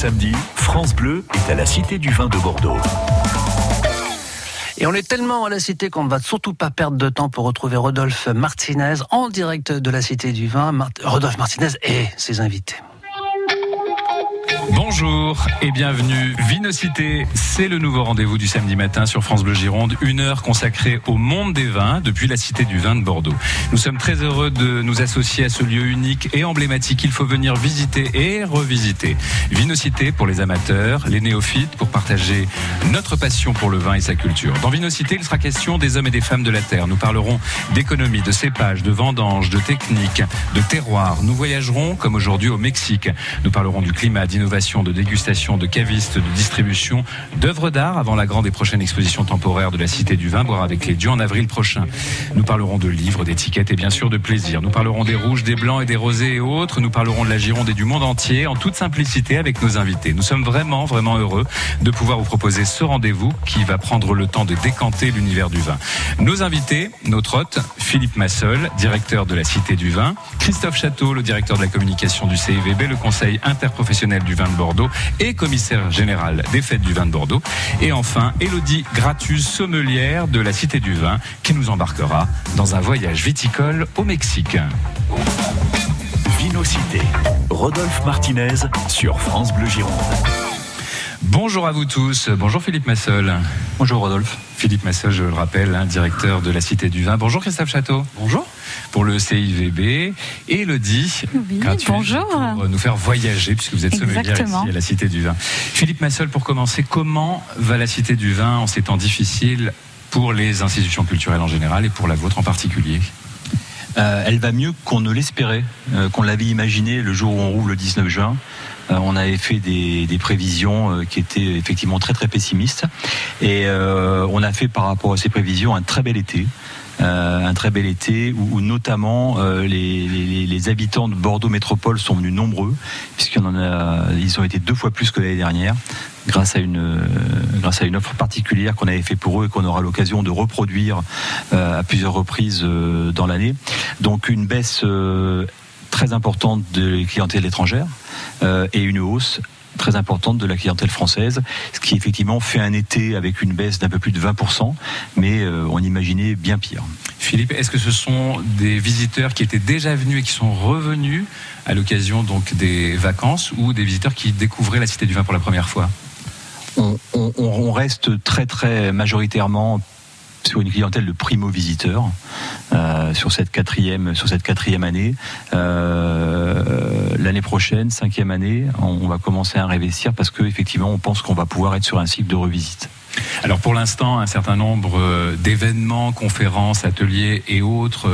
samedi, France Bleu est à la Cité du Vin de Bordeaux. Et on est tellement à la Cité qu'on ne va surtout pas perdre de temps pour retrouver Rodolphe Martinez en direct de la Cité du Vin. Rodolphe Martinez et ses invités. Bonjour et bienvenue. Vinocité, c'est le nouveau rendez-vous du samedi matin sur France Bleu Gironde. Une heure consacrée au monde des vins depuis la Cité du Vin de Bordeaux. Nous sommes très heureux de nous associer à ce lieu unique et emblématique. Il faut venir visiter et revisiter. Vinocité pour les amateurs, les néophytes pour partager notre passion pour le vin et sa culture. Dans Vinocité, il sera question des hommes et des femmes de la terre. Nous parlerons d'économie, de cépage, de vendange, de technique, de terroir. Nous voyagerons, comme aujourd'hui, au Mexique. Nous parlerons du climat, d'innovation de dégustation, de cavistes, de distribution, d'œuvres d'art avant la grande et prochaine exposition temporaire de la Cité du Vin, boire avec les dieux en avril prochain. Nous parlerons de livres, d'étiquettes et bien sûr de plaisir. Nous parlerons des rouges, des blancs et des rosés et autres. Nous parlerons de la Gironde et du monde entier en toute simplicité avec nos invités. Nous sommes vraiment, vraiment heureux de pouvoir vous proposer ce rendez-vous qui va prendre le temps de décanter l'univers du vin. Nos invités, notre hôte, Philippe Massol, directeur de la Cité du Vin, Christophe Château, le directeur de la communication du CIVB, le Conseil interprofessionnel du vin de Bordeaux et commissaire général des fêtes du vin de Bordeaux. Et enfin, Elodie Gratus, sommelière de la Cité du Vin, qui nous embarquera dans un voyage viticole au Mexique. Vinocité, Rodolphe Martinez sur France Bleu Gironde. Bonjour à vous tous. Bonjour Philippe Massol. Bonjour Rodolphe. Philippe Massol, je le rappelle, hein, directeur de la Cité du Vin. Bonjour Christophe Château. Bonjour. Pour le CIVB. Et Elodie, oui, bonjour. pour nous faire voyager, puisque vous êtes sommelière ici à la Cité du Vin. Philippe Massol, pour commencer, comment va la Cité du Vin en ces temps difficiles pour les institutions culturelles en général et pour la vôtre en particulier? Euh, elle va mieux qu'on ne l'espérait, euh, qu'on l'avait imaginé le jour où on roule le 19 juin. Euh, on avait fait des, prévisions euh, qui étaient effectivement très très pessimistes. Et euh, on a fait par rapport à ces prévisions un très bel été. un très bel été où, notamment les, habitants de Bordeaux Métropole sont venus nombreux, puisqu'ils ont été deux fois plus que l'année dernière, grâce à une grâce à une offre particulière qu'on avait fait pour eux et qu'on aura l'occasion de reproduire à plusieurs reprises dans l'année. Donc une baisse très importante de clientèle étrangère euh, et une hausse très importante de la clientèle française, ce qui effectivement fait un été avec une baisse d'un peu plus de 20%, mais euh, on imaginait bien pire. Philippe, est-ce que ce sont des visiteurs qui étaient déjà venus et qui sont revenus à l'occasion donc des vacances ou des visiteurs qui découvraient la Cité du Vin pour la première fois? On, on, reste très très majoritairement sur une clientèle de primo-visiteurs euh, sur cette quatrième année. Euh, l'année prochaine, cinquième année, on, va commencer à réinvestir parce que effectivement, on pense qu'on va pouvoir être sur un cycle de revisite. Alors pour l'instant, un certain nombre euh, d'événements, conférences, ateliers et autres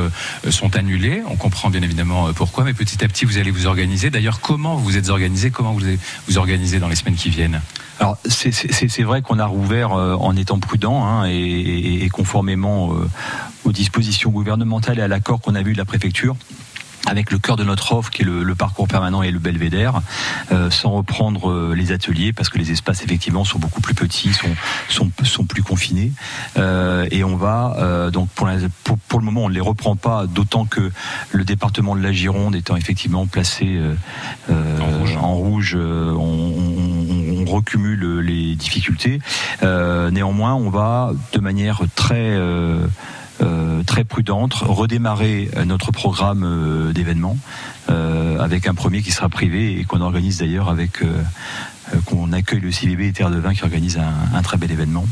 sont annulés. On comprend bien évidemment pourquoi, mais petit à petit, vous allez vous organiser. D'ailleurs, comment vous vous êtes organisé? Comment vous vous organisez dans les semaines qui viennent? Alors c'est vrai qu'on a rouvert euh, en étant prudent hein, et, conformément euh, aux dispositions gouvernementales et à l'accord qu'on a vu de la préfecture avec le cœur de notre offre qui est le, parcours permanent et le belvédère, euh, sans reprendre les ateliers parce que les espaces effectivement sont beaucoup plus petits, sont sont, sont plus confinés et on va donc pour, pour, le moment on ne les reprend pas, d'autant que le département de la Gironde étant effectivement placé en rouge, on recumule les difficultés. Euh, néanmoins, on va de manière très euh, euh, très prudente redémarrer notre programme d'événements avec un premier qui sera privé et qu'on organise d'ailleurs avec euh, qu'on accueille le et Terre de Vin qui organise un, très bel événement.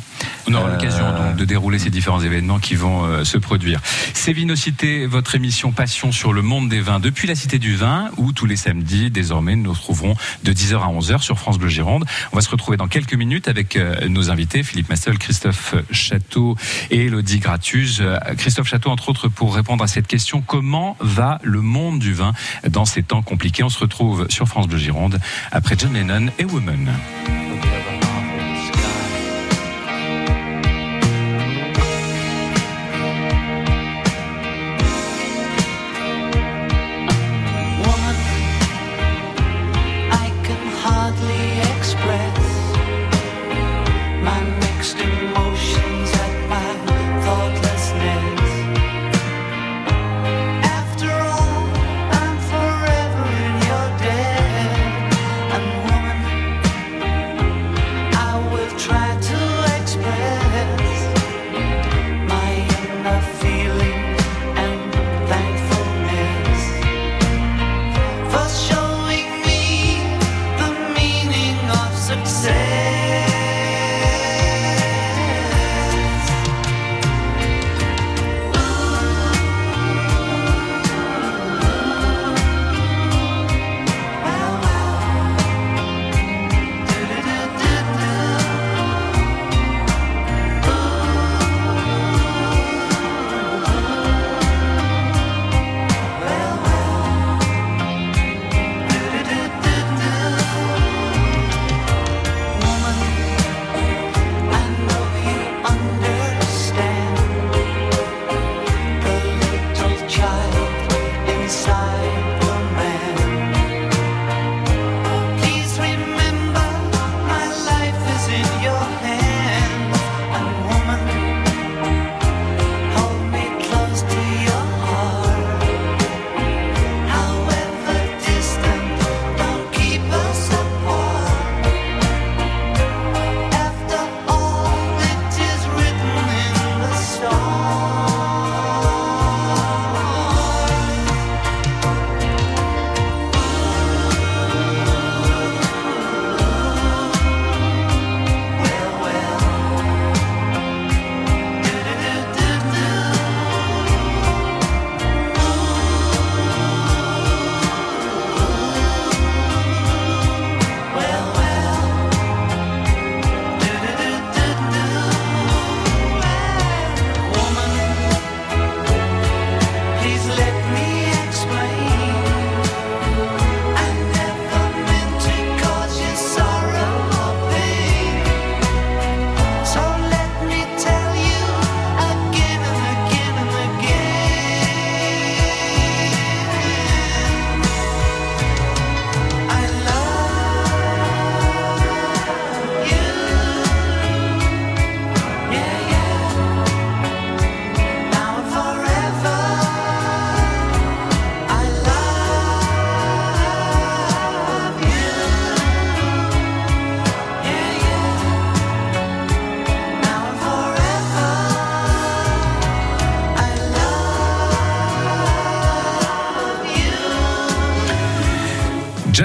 On aura l'occasion euh, de dérouler ces différents événements qui vont euh, se produire. C'est Vinocité, votre émission Passion sur le monde des vins depuis la Cité du Vin, où tous les samedis, désormais, nous nous retrouverons de 10h à 11h sur France Bleu Gironde. On va se retrouver dans quelques minutes avec nos invités, Philippe Massel, Christophe Château et Elodie Gratus. Christophe Château, entre autres, pour répondre à cette question, comment va le monde du vin dans ces temps compliqués? On se retrouve sur France Bleu Gironde après John Lennon et Women. Woman.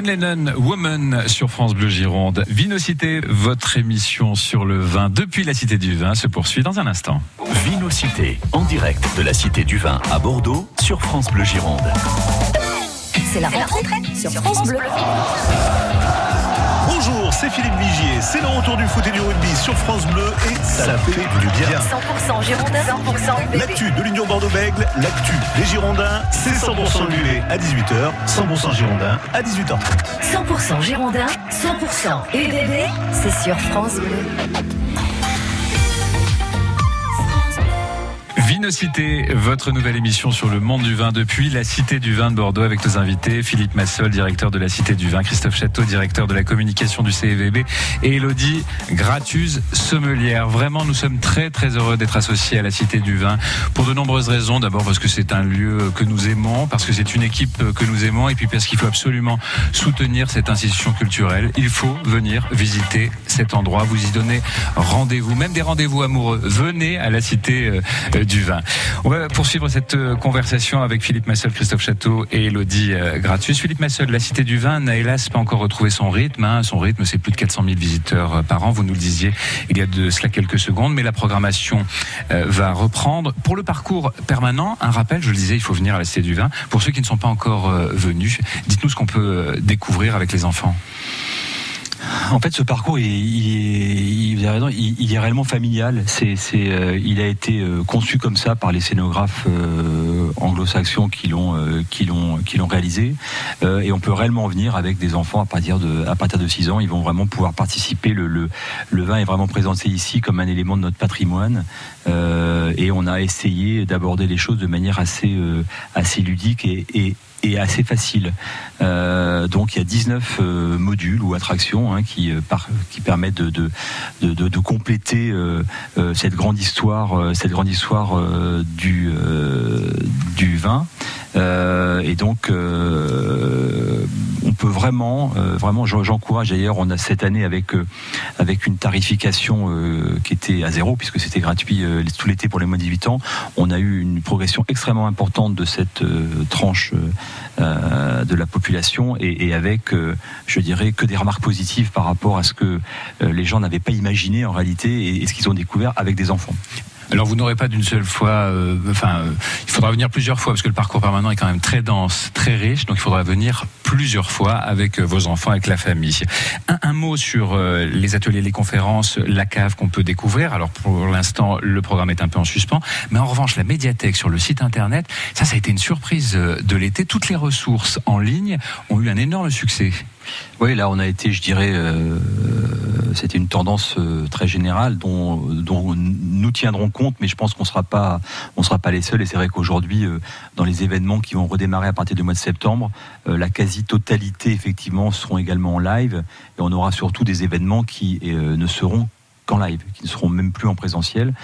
John Lennon, Woman sur France Bleu Gironde. Vinocité, votre émission sur le vin depuis la Cité du Vin se poursuit dans un instant. Vinocité, en direct de la Cité du Vin à Bordeaux sur France Bleu Gironde. C'est la rentrée sur France Bleu. Bonjour, c'est Philippe Vigier. C'est le retour du foot et du rugby sur France Bleu et ça fait du bien. 100% Girondins, 100% L'actu de l'Union Bordeaux-Bègle, l'actu des Girondins, c'est 100% UV à 18h, 100% Girondins à 18h30. 100% Girondins, 100% UBB, c'est sur France Bleu. Vinocité, votre nouvelle émission sur le monde du vin depuis la Cité du Vin de Bordeaux avec nos invités Philippe Massol, directeur de la Cité du Vin, Christophe Château, directeur de la communication du CEVB et Elodie Gratuse, sommelière. Vraiment, nous sommes très très heureux d'être associés à la Cité du Vin pour de nombreuses raisons. D'abord parce que c'est un lieu que nous aimons, parce que c'est une équipe que nous aimons et puis parce qu'il faut absolument soutenir cette institution culturelle. Il faut venir visiter cet endroit, vous y donner rendez-vous, même des rendez-vous amoureux. Venez à la Cité euh, du Vin. On va poursuivre cette euh, conversation avec Philippe Massol, Christophe Château et Elodie euh, Gratius. Philippe Massol, la Cité du Vin n'a hélas pas encore retrouvé son rythme. hein. Son rythme, c'est plus de 400 000 visiteurs euh, par an. Vous nous le disiez il y a de cela quelques secondes, mais la programmation va reprendre. Pour le parcours permanent, un rappel, je le disais, il faut venir à la Cité du Vin. Pour ceux qui ne sont pas encore venus, dites-nous ce qu'on peut découvrir avec les enfants. En fait, ce parcours, il, est, réellement familial. C'est, euh, il a été euh, conçu comme ça par les scénographes euh, anglo-saxons qui l'ont, qui l'ont, qui l'ont réalisé. Et on peut réellement venir avec des enfants à partir de, à partir de 6 ans. Ils vont vraiment pouvoir participer. Le, vin est vraiment présenté ici comme un élément de notre patrimoine. Et on a essayé d'aborder les choses de manière assez, assez ludique et et assez facile. Euh, donc il y a 19 euh, modules ou attractions hein, qui, euh, par, qui permettent de, de, de, de- compléter euh, euh, cette grande histoire, cette grande histoire du, du vin. Euh, et donc euh, on peut vraiment, euh, vraiment, j'en- j'encourage. D'ailleurs, on a cette année avec une tarification qui était à zéro puisque c'était gratuit tout l'été pour les moins de 18 ans. On a eu une progression extrêmement importante de cette tranche de la population et, avec, je dirais, que des remarques positives par rapport à ce que les gens n'avaient pas imaginé en réalité et ce qu'ils ont découvert avec des enfants. Alors vous n'aurez pas d'une seule fois, euh, enfin, euh, il faudra venir plusieurs fois parce que le parcours permanent est quand même très dense, très riche, donc il faudra venir plusieurs fois avec euh, vos enfants, avec la famille. Un, mot sur euh, les ateliers, les conférences, la cave qu'on peut découvrir. Alors pour l'instant, le programme est un peu en suspens, mais en revanche, la médiathèque sur le site internet, ça, ça a été une surprise euh, de l'été. Toutes les ressources en ligne ont eu un énorme succès. Oui, là, on a été, je dirais, euh, c'était une tendance euh, très générale dont, nous tiendrons compte, mais je pense qu'on sera pas, on sera pas les seuls. Et c'est vrai qu'aujourd'hui, euh, dans les événements qui vont redémarrer à partir du mois de septembre, la quasi-totalité, effectivement, seront également en live. Et on aura surtout des événements qui ne seront qu'en live, qui ne seront même plus en présentiel,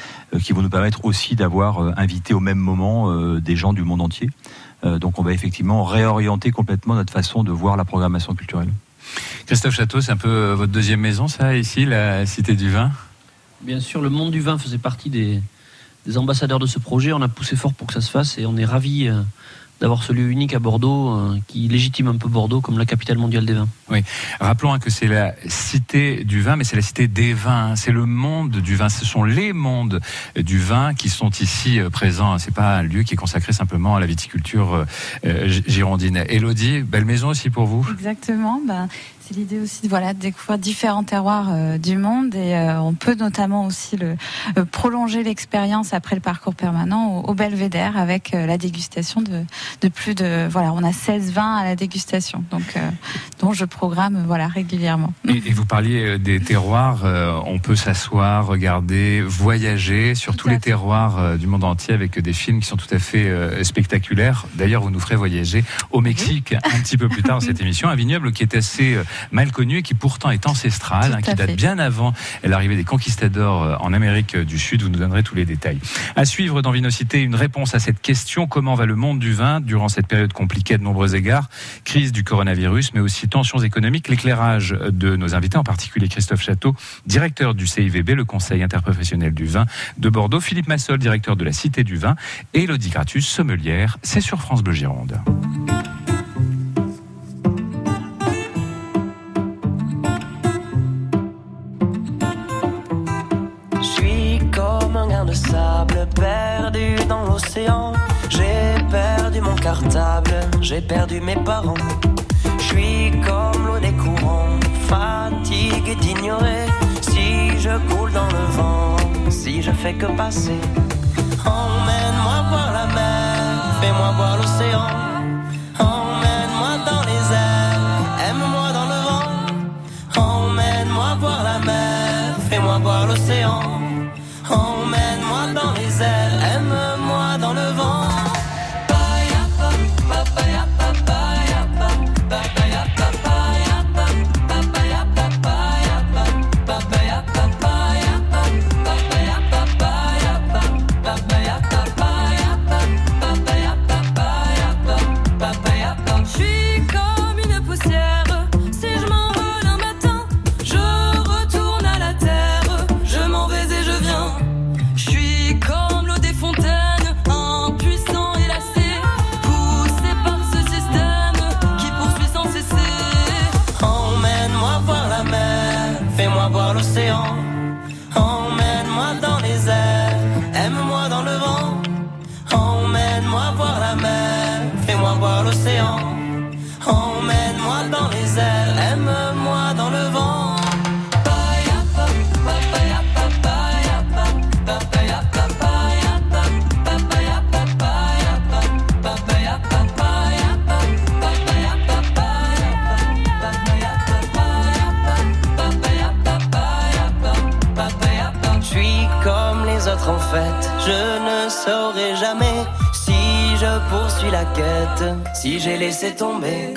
qui vont nous permettre aussi d'avoir euh, invité au même moment des gens du monde entier. Euh, donc, on va effectivement réorienter complètement notre façon de voir la programmation culturelle. Christophe Château, c'est un peu euh, votre deuxième maison, ça, ici, la Cité du Vin? Bien sûr, le monde du vin faisait partie des, des ambassadeurs de ce projet. On a poussé fort pour que ça se fasse et on est ravis euh, d'avoir ce lieu unique à Bordeaux euh, qui légitime un peu Bordeaux comme la capitale mondiale des vins. Rappelons hein, que c'est la cité du vin, mais c'est la cité des vins. hein. C'est le monde du vin. Ce sont les mondes du vin qui sont ici euh, présents. C'est pas un lieu qui est consacré simplement à la viticulture euh, euh, gi- girondine. Elodie, belle maison aussi pour vous? Exactement. Ben, c'est l'idée aussi de voilà de découvrir différents terroirs euh, du monde et euh, on peut notamment aussi le euh, prolonger l'expérience après le parcours permanent au, au Belvédère avec la dégustation de, de plus de voilà on a 16 vins à la dégustation donc dont je programme voilà régulièrement. Et, et vous parliez des terroirs. on peut s'asseoir, regarder, voyager sur Tout tous les terroirs du monde entier avec des films qui sont tout à fait spectaculaires. D'ailleurs, vous nous ferez voyager au Mexique un petit peu plus tard dans cette émission. Un vignoble qui est assez mal connu et qui pourtant est ancestral, Tout hein, qui date fait. bien avant l'arrivée des conquistadors euh, en Amérique du Sud. Vous nous donnerez tous les détails. À suivre dans Vinocité, une réponse à cette question comment va le monde du vin durant cette période compliquée à de nombreux égards? Crise du coronavirus, mais aussi tensions économiques. L'éclairage de nos invités, en particulier Christophe Château, directeur du CIVB, le Conseil interprofessionnel du vin de Bordeaux, Philippe Massol, directeur de la Cité du vin, et Elodie Gratus, sommelière. C'est sur France Bleu Gironde. sable, perdu dans l'océan. J'ai perdu mon cartable, j'ai perdu mes parents. Je suis comme l'eau des courants, fatigué d'ignorer. Si je coule dans le vent, si je fais que passer. Emmène-moi voir la mer, fais-moi voir l'océan. En fait, je ne saurai jamais si je poursuis la quête, si j'ai laissé tomber.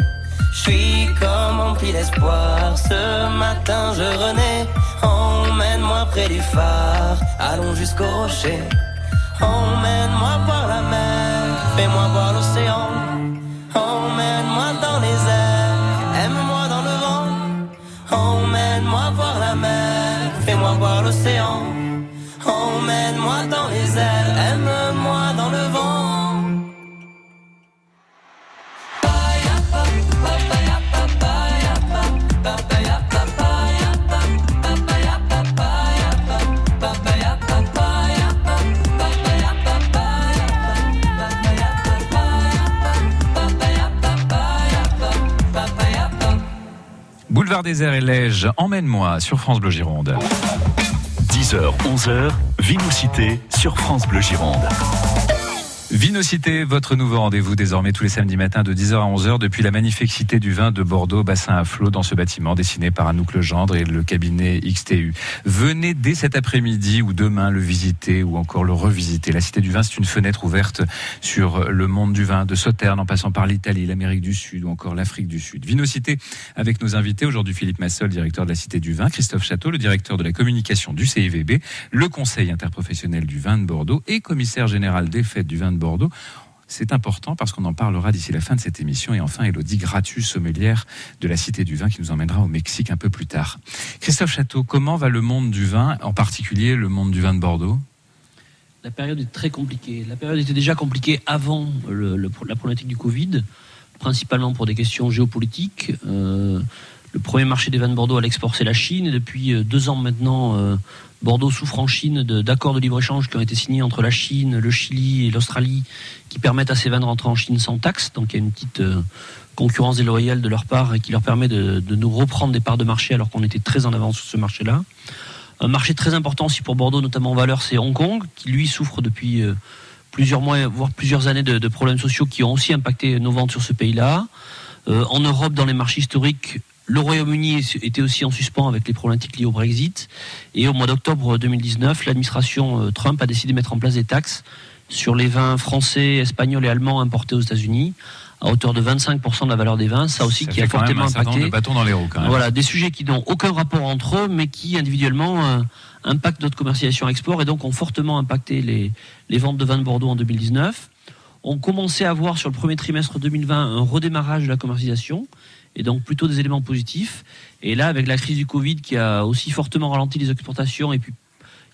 Je suis comme empli d'espoir, ce matin je renais. Emmène-moi près du phare, allons jusqu'au rocher. Emmène-moi voir la mer, fais-moi voir l'océan. Des Airs et Lège, emmène-moi sur France Bleu Gironde. 10h, 11h, Vinocité sur France Bleu Gironde. Vinocité, votre nouveau rendez-vous désormais tous les samedis matins de 10h à 11h depuis la magnifique cité du vin de Bordeaux, bassin à flot dans ce bâtiment dessiné par Anouk Legendre et le cabinet XTU. Venez dès cet après-midi ou demain le visiter ou encore le revisiter. La cité du vin, c'est une fenêtre ouverte sur le monde du vin, de Sauternes en passant par l'Italie, l'Amérique du Sud ou encore l'Afrique du Sud. Vinocité avec nos invités aujourd'hui Philippe Massol, directeur de la cité du vin, Christophe Château, le directeur de la communication du CIVB, le conseil interprofessionnel du vin de Bordeaux et commissaire général des fêtes du vin de Bordeaux. C'est important parce qu'on en parlera d'ici la fin de cette émission. Et enfin, Elodie Gratus, sommelière de la Cité du Vin, qui nous emmènera au Mexique un peu plus tard. Christophe Château, comment va le monde du vin, en particulier le monde du vin de Bordeaux? La période est très compliquée. La période était déjà compliquée avant la problématique du Covid, principalement pour des questions géopolitiques. Euh, le premier marché des vins de Bordeaux à l'export, c'est la Chine. Et depuis euh, deux ans maintenant, euh, Bordeaux souffre en Chine d'accords de, libre-échange qui ont été signés entre la Chine, le Chili et l'Australie, qui permettent à ces vins de rentrer en Chine sans taxe. Donc il y a une petite euh, concurrence déloyale de leur part et qui leur permet de, de nous reprendre des parts de marché alors qu'on était très en avance sur ce marché-là. Un marché très important aussi pour Bordeaux, notamment en valeur, c'est Hong Kong, qui lui souffre depuis plusieurs mois, voire plusieurs années de, problèmes sociaux qui ont aussi impacté nos ventes sur ce pays-là. En Europe, dans les marchés historiques, le Royaume-Uni était aussi en suspens avec les problématiques liées au Brexit. Et au mois d'octobre 2019, l'administration euh, Trump a décidé de mettre en place des taxes sur les vins français, espagnols et allemands importés aux États-Unis à hauteur de 25% de la valeur des vins. Ça aussi Ça qui a fait quand même fortement un impacté. de dans les roues, quand même. Voilà, des sujets qui n'ont aucun rapport entre eux, mais qui individuellement euh, impactent notre commercialisation export et donc ont fortement impacté les, les ventes de vins de Bordeaux en 2019. On commençait à voir sur le premier trimestre 2020 un redémarrage de la commercialisation et donc plutôt des éléments positifs. Et là, avec la crise du Covid qui a aussi fortement ralenti les exportations et puis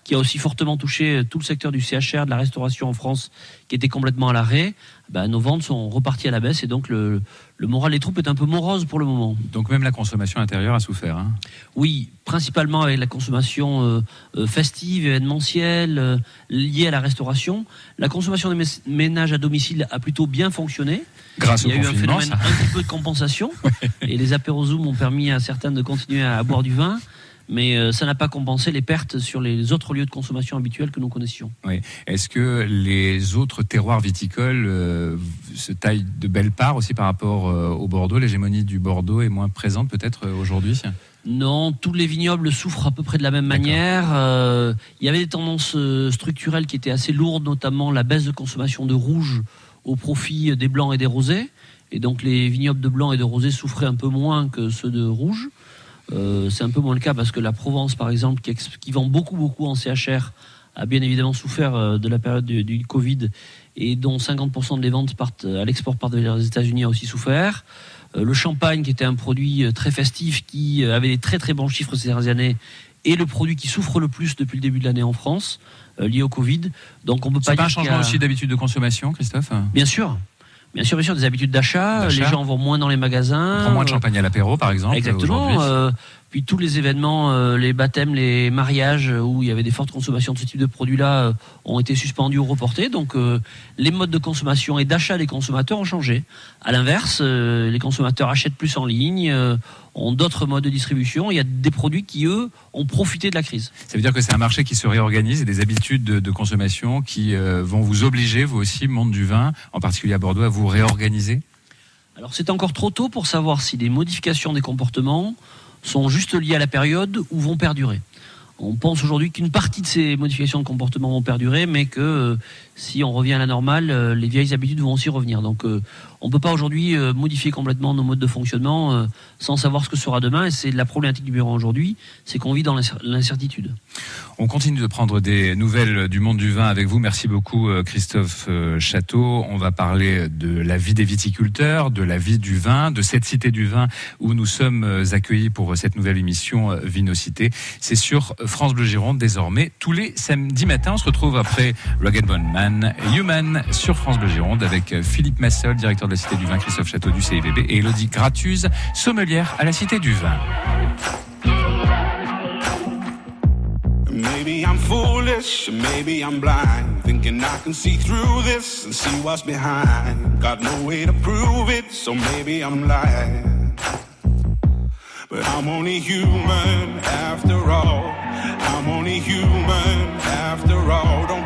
qui a aussi fortement touché tout le secteur du CHR, de la restauration en France, qui était complètement à l'arrêt, ben, nos ventes sont reparties à la baisse et donc le, le moral des troupes est un peu morose pour le moment. Donc même la consommation intérieure a souffert. Hein. Oui, principalement avec la consommation euh, euh, festive, événementielle, euh, liée à la restauration. La consommation des mé- ménages à domicile a plutôt bien fonctionné. Grâce Il y a au eu un phénomène ça. un petit peu de compensation et les apéros-zoom ont permis à certains de continuer à boire du vin. Mais euh, ça n'a pas compensé les pertes sur les autres lieux de consommation habituels que nous connaissions. Oui. Est-ce que les autres terroirs viticoles euh, se taillent de belles parts aussi par rapport euh, au Bordeaux? L'hégémonie du Bordeaux est moins présente peut-être aujourd'hui Non, tous les vignobles souffrent à peu près de la même manière. Euh, il y avait des tendances structurelles qui étaient assez lourdes, notamment la baisse de consommation de rouge au profit des blancs et des rosés. Et donc les vignobles de blanc et de rosé souffraient un peu moins que ceux de rouge. Euh, c'est un peu moins le cas parce que la Provence, par exemple, qui, vend beaucoup, beaucoup en CHR, a bien évidemment souffert euh, de la période du, du Covid et dont 50% des ventes partent à l'export par les États-Unis a aussi souffert. Euh, le champagne, qui était un produit euh, très festif, qui euh, avait des très très bons chiffres ces dernières années, est le produit qui souffre le plus depuis le début de l'année en France, euh, lié au Covid. Donc on peut pas C'est pas un changement aussi d'habitude de consommation, Christophe? Bien sûr. Bien sûr, bien sûr, des habitudes d'achat. Les gens vont moins dans les magasins. On prend moins de champagne à l'apéro par exemple Exactement. euh, puis tous les événements, euh, les baptêmes, les mariages euh, où il y avait des fortes consommations de ce type de produits-là euh, ont été suspendus ou reportés. Donc les modes de consommation et d'achat des consommateurs ont changé. À l'inverse, les consommateurs achètent plus en ligne, ont d'autres modes de distribution. Il y a des produits qui, eux, ont profité de la crise. Ça veut dire que c'est un marché qui se réorganise et des habitudes de, de consommation qui euh, vont vous obliger, vous aussi, monde du vin, en particulier à Bordeaux, à vous réorganiser? Alors c'est encore trop tôt pour savoir si les modifications des comportements sont juste liées à la période ou vont perdurer. On pense aujourd'hui qu'une partie de ces modifications de comportement vont perdurer, mais que euh, si on revient à la normale, euh, les vieilles habitudes vont aussi revenir. Donc euh, on ne peut pas aujourd'hui euh, modifier complètement nos modes de fonctionnement sans savoir ce que sera demain. Et c'est la problématique du bureau aujourd'hui, c'est qu'on vit dans l'incer- l'incertitude. On continue de prendre des nouvelles du monde du vin avec vous. Merci beaucoup Christophe Château. On va parler de la vie des viticulteurs, de la vie du vin, de cette cité du vin où nous sommes accueillis pour cette nouvelle émission Vinocité. C'est sur France Bleu Gironde désormais tous les samedis matins. On se retrouve après Rugged Bone Man, Human sur France Bleu Gironde avec euh, Philippe Massol, directeur de la cité du vin, Christophe Château du CIVB et Elodie Gratuse, sommelière à la cité du vin. Maybe I'm foolish, maybe I'm blind, thinking I can see through this and see what's behind. Got no way to prove it, so maybe I'm lying. But I'm only human after all. I'm only human after all. Don't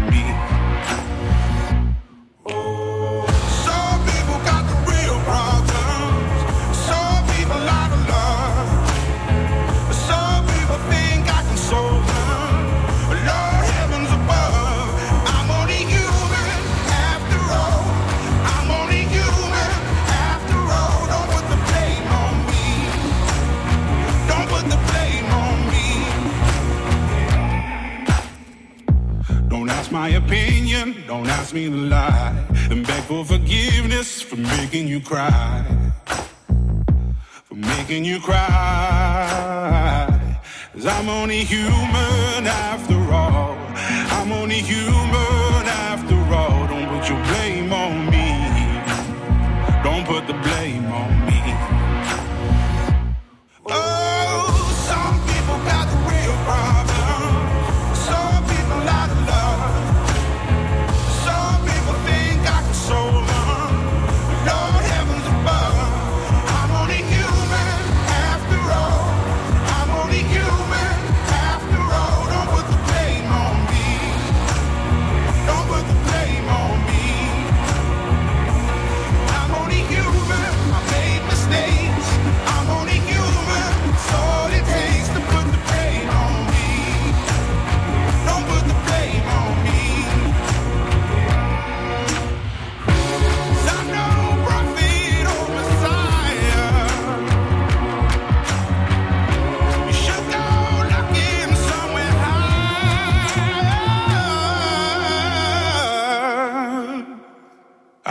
Cry. For making you cry. Cause I'm only human after all. I'm only human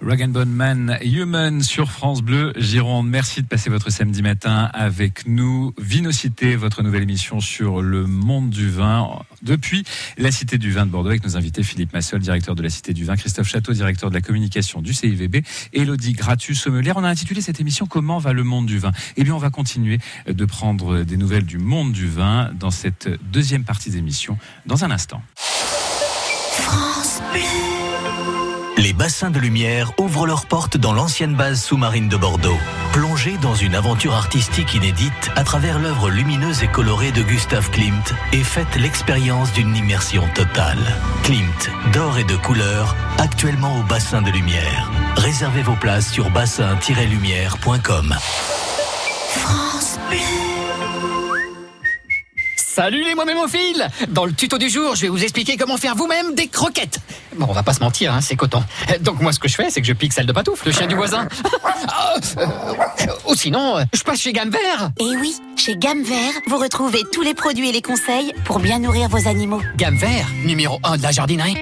Rag and Bone Man Human sur France Bleu Gironde. Merci de passer votre samedi matin avec nous. Vinocité, votre nouvelle émission sur le monde du vin depuis la Cité du Vin de Bordeaux avec nos invités Philippe Massol, directeur de la Cité du Vin, Christophe Château, directeur de la communication du CIVB, Elodie Gratu Sommelière. On a intitulé cette émission Comment va le monde du vin? Eh bien, on va continuer de prendre des nouvelles du monde du vin dans cette deuxième partie d'émission dans un instant. France Bleu. Les bassins de lumière ouvrent leurs portes dans l'ancienne base sous-marine de Bordeaux. Plongez dans une aventure artistique inédite à travers l'œuvre lumineuse et colorée de Gustave Klimt et faites l'expérience d'une immersion totale. Klimt, d'or et de couleur, actuellement au bassin de lumière. Réservez vos places sur bassin-lumière.com. France. Salut les momémophiles Dans le tuto du jour, je vais vous expliquer comment faire vous-même des croquettes. Bon, on va pas se mentir, hein, c'est coton. Donc moi, ce que je fais, c'est que je pique celle de Patouf, le chien du voisin. Ah, euh, ou sinon, euh, je passe chez Gamme Vert. Et oui, chez Gamme Vert, vous retrouvez tous les produits et les conseils pour bien nourrir vos animaux. Gamme Vert, numéro 1 de la jardinerie.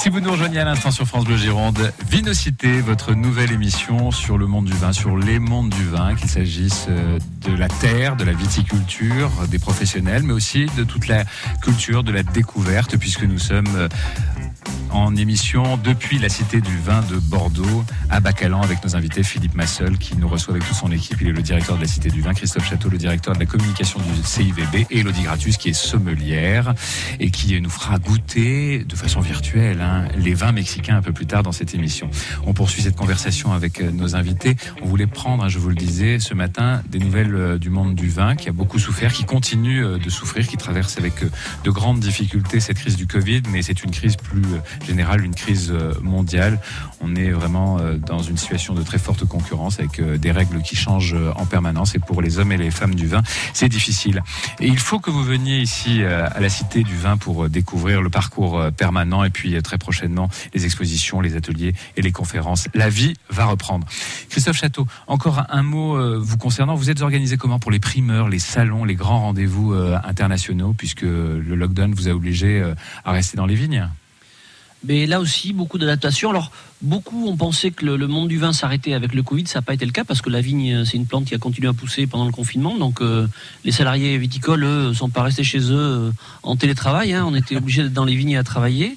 Si vous nous rejoignez à l'instant sur France Bleu Gironde, Vinocité, votre nouvelle émission sur le monde du vin, sur les mondes du vin, qu'il s'agisse euh, de la terre, de la viticulture, des professionnels, mais aussi de toute la culture, de la découverte, puisque nous sommes euh, en émission depuis la Cité du Vin de Bordeaux à Bacalan avec nos invités Philippe Massol qui nous reçoit avec toute son équipe. Il est le directeur de la Cité du Vin, Christophe Château, le directeur de la communication du CIVB et Elodie Gratus qui est sommelière et qui nous fera goûter de façon virtuelle hein, les vins mexicains un peu plus tard dans cette émission. On poursuit cette conversation avec euh, nos invités. On voulait prendre, hein, je vous le disais, ce matin des nouvelles euh, du monde du vin qui a beaucoup souffert, qui continue euh, de souffrir, qui traverse avec de grandes difficultés cette crise du Covid, mais c'est une crise plus générale, une crise mondiale. On est vraiment dans une situation de très forte concurrence avec des règles qui changent en permanence et pour les hommes et les femmes du vin, c'est difficile. Et il faut que vous veniez ici à la Cité du Vin pour découvrir le parcours permanent et puis très prochainement les expositions, les ateliers et les conférences. La vie va reprendre. Christophe Château, encore un mot euh, vous concernant. Vous êtes organisé comment pour les primeurs, les salons, les grands rendez-vous euh, internationaux puisque le lockdown vous a obligé euh, à rester dans les vignes? Mais là aussi, beaucoup d'adaptations. Alors, beaucoup ont pensé que le, monde du vin s'arrêtait avec le Covid. Ça n'a pas été le cas parce que la vigne, c'est une plante qui a continué à pousser pendant le confinement. Donc, les salariés viticoles, eux, sont pas restés chez eux en télétravail. hein. On était obligés d'être dans les vignes à travailler.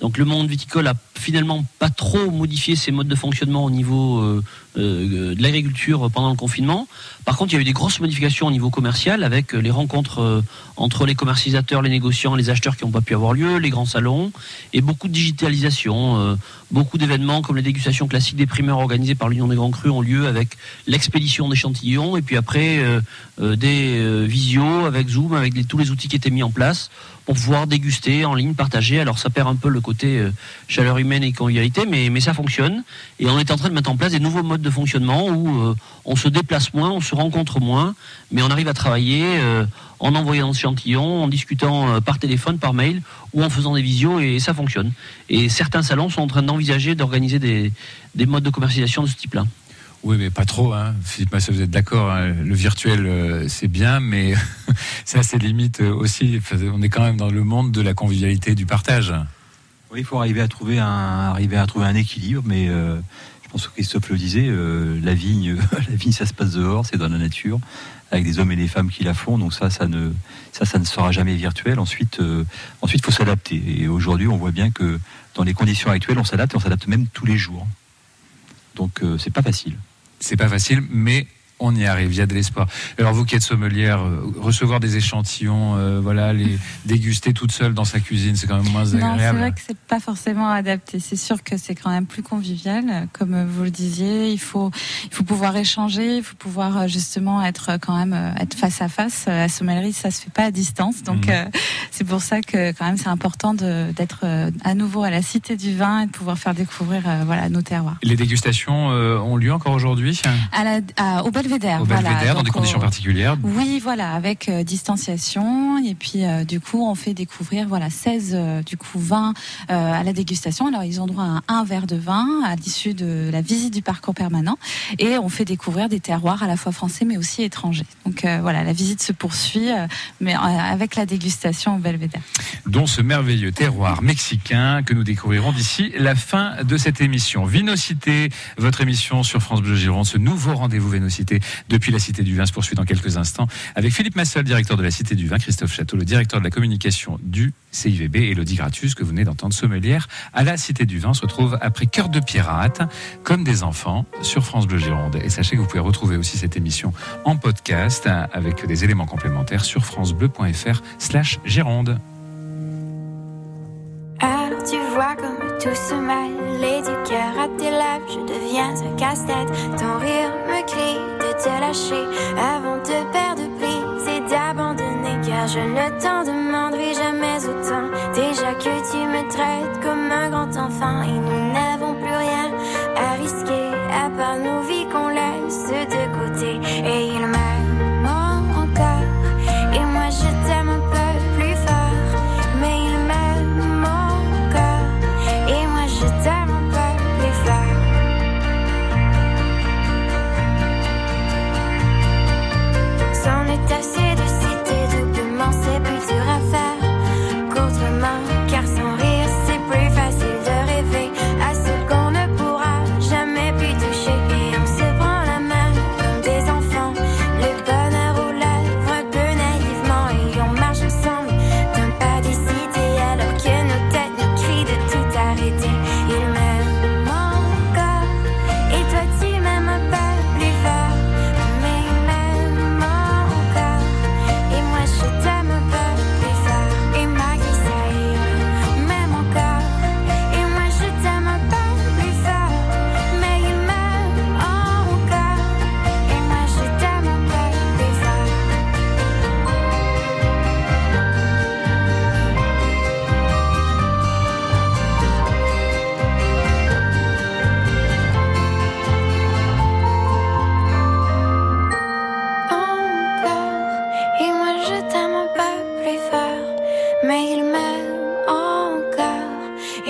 Donc, le monde viticole a finalement pas trop modifié ses modes de fonctionnement au niveau euh, euh, de l'agriculture pendant le confinement. Par contre, il y a eu des grosses modifications au niveau commercial avec les rencontres euh, entre les commercialisateurs, les négociants, les acheteurs qui n'ont pas pu avoir lieu, les grands salons et beaucoup de digitalisation. beaucoup d'événements comme les dégustations classiques des primeurs organisées par l'Union des Grands Crus ont lieu avec l'expédition d'échantillons et puis après des visios avec Zoom, avec tous les outils qui étaient mis en place pour déguster en ligne, partager. Alors ça perd un peu le côté euh, chaleur humaine et convivialité, mais, mais ça fonctionne. Et on est en train de mettre en place des nouveaux modes de fonctionnement où euh, on se déplace moins, on se rencontre moins, mais on arrive à travailler euh, en envoyant des échantillons, en discutant par téléphone, par mail ou en faisant des visios et ça fonctionne. Et certains salons sont en train d'envisager d'organiser des, des modes de commercialisation de ce type-là. Oui, mais pas trop. Hein. Philippe vous êtes d'accord. hein. Le virtuel, euh, c'est bien, mais ça, c'est limite euh, aussi. On est quand même dans le monde de la convivialité, du partage. Oui, il faut arriver à trouver un, arriver à trouver un équilibre, mais euh, je pense que Christophe le disait, la vigne, la vigne, ça se passe dehors, c'est dans la nature, avec des hommes et des femmes qui la font. Donc ça, ça ne, ça, ça ne sera jamais virtuel. Ensuite, ensuite, faut s'adapter. Et aujourd'hui, on voit bien que dans les conditions actuelles, on s'adapte et on s'adapte même tous les jours. Donc c'est pas facile. C'est pas facile, mais On y arrive, il y a de l'espoir. Alors vous qui êtes sommelière, euh, recevoir des échantillons, euh, voilà, les déguster toute seule dans sa cuisine, c'est quand même moins Non, c'est agréable. vrai que c'est pas forcément adapté. C'est sûr que c'est quand même plus convivial, comme vous le disiez. Il faut, il faut pouvoir échanger, il faut pouvoir euh, justement être quand même être face à face. La sommellerie, ça se fait pas à distance, donc Mhm. euh, c'est pour ça que quand même c'est important d'être à nouveau à la Cité du Vin et de pouvoir faire découvrir euh, voilà nos terroirs. Les dégustations ont lieu encore aujourd'hui? À la, à- au Belvédère. au voilà. Belvédère, dans des conditions au- particulières. Oui, voilà, avec euh, distanciation et puis euh, du coup on fait découvrir voilà 16 euh, du coup vins euh, à la dégustation. Alors ils ont droit à un verre de vin à l'issue de la visite du parcours permanent et on fait découvrir des terroirs à la fois français mais aussi étrangers. Donc euh, voilà, la visite se poursuit euh, mais euh, avec la dégustation au Belvédère. dont ce merveilleux terroir mexicain que nous découvrirons d'ici la fin de cette émission. Vinocité, votre émission sur France Bleu Gironde, ce nouveau rendez-vous Depuis la Cité du Vin se poursuit dans quelques instants avec Philippe Massol, directeur de la Cité du Vin, Christophe Château, le directeur de la communication du CIVB Elodie Gratus, que vous venez d'entendre sommelière à la Cité du Vin. Se retrouve après Cœur de Pirate, comme des enfants, sur France Bleu Gironde. Et sachez que vous pouvez retrouver aussi cette émission en podcast avec des éléments complémentaires sur francebleu.fr slash Gironde. Alors tu vois comme tout se mêle et du cœur à tes lèvres, je deviens un casse-tête. Ton rire me crie de te lâcher avant de perdre prise et d'abandonner. Car je ne t'en demanderai jamais autant. Déjà que tu me traites comme un grand enfant et nous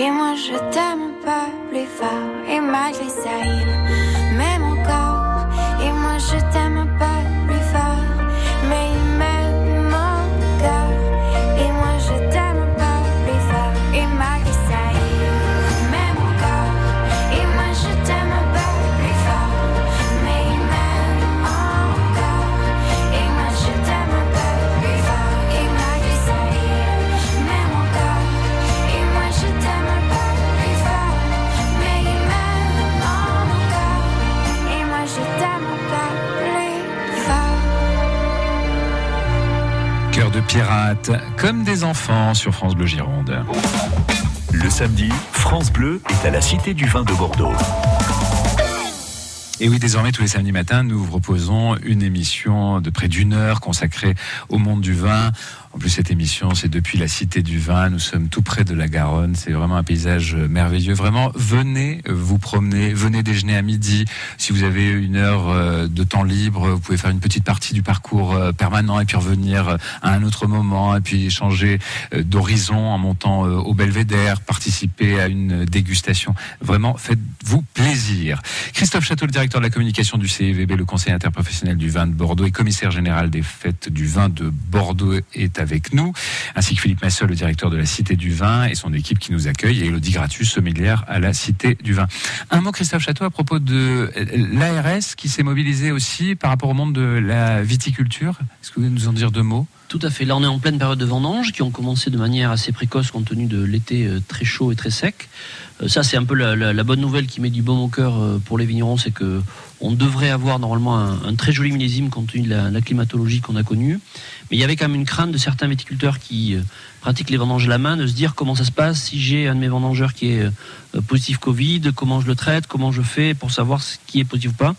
Et moi je t'aime peu plus fort. Et malgré ça il m'aime encore. Et moi je t'aime Cœur de pirate, comme des enfants sur France Bleu Gironde. Le samedi, France Bleu est à la Cité du Vin de Bordeaux. Et oui, désormais, tous les samedis matins, nous vous proposons une émission de près d'une heure consacrée au monde du vin. En plus, cette émission, c'est depuis la Cité du Vin. Nous sommes tout près de la Garonne. C'est vraiment un paysage merveilleux. Vraiment, venez vous promener, venez déjeuner à midi. Si vous avez une heure euh, de temps libre, vous pouvez faire une petite partie du parcours euh, permanent et puis revenir euh, à un autre moment et puis changer euh, d'horizon en montant euh, au Belvédère, participer à une dégustation. Vraiment, faites-vous plaisir. Christophe Château, le directeur de la communication du CIVB, le conseil interprofessionnel du vin de Bordeaux et commissaire général des fêtes du vin de Bordeaux est avec nous, ainsi que Philippe Massol, le directeur de la Cité du Vin et son équipe qui nous accueille, et Elodie Gratus, sommelière à la Cité du Vin. Un mot, Christophe Château, à propos de l'ARS qui s'est mobilisée aussi par rapport au monde de la viticulture. Est-ce que vous pouvez nous en dire deux mots? Tout à fait. Là, on est en pleine période de vendanges qui ont commencé de manière assez précoce compte tenu de l'été euh, très chaud et très sec. Euh, Ça, c'est un peu la, la- bonne nouvelle qui met du baume au cœur euh, pour les vignerons, c'est que on devrait avoir normalement un, très joli millésime compte tenu de la, climatologie qu'on a connue. Mais il y avait quand même une crainte de certains viticulteurs qui euh, pratiquent les vendanges à la main, de se dire comment ça se passe si j'ai un de mes vendangeurs qui est euh, positif Covid, comment je le traite, comment je fais pour savoir ce qui est positif ou pas.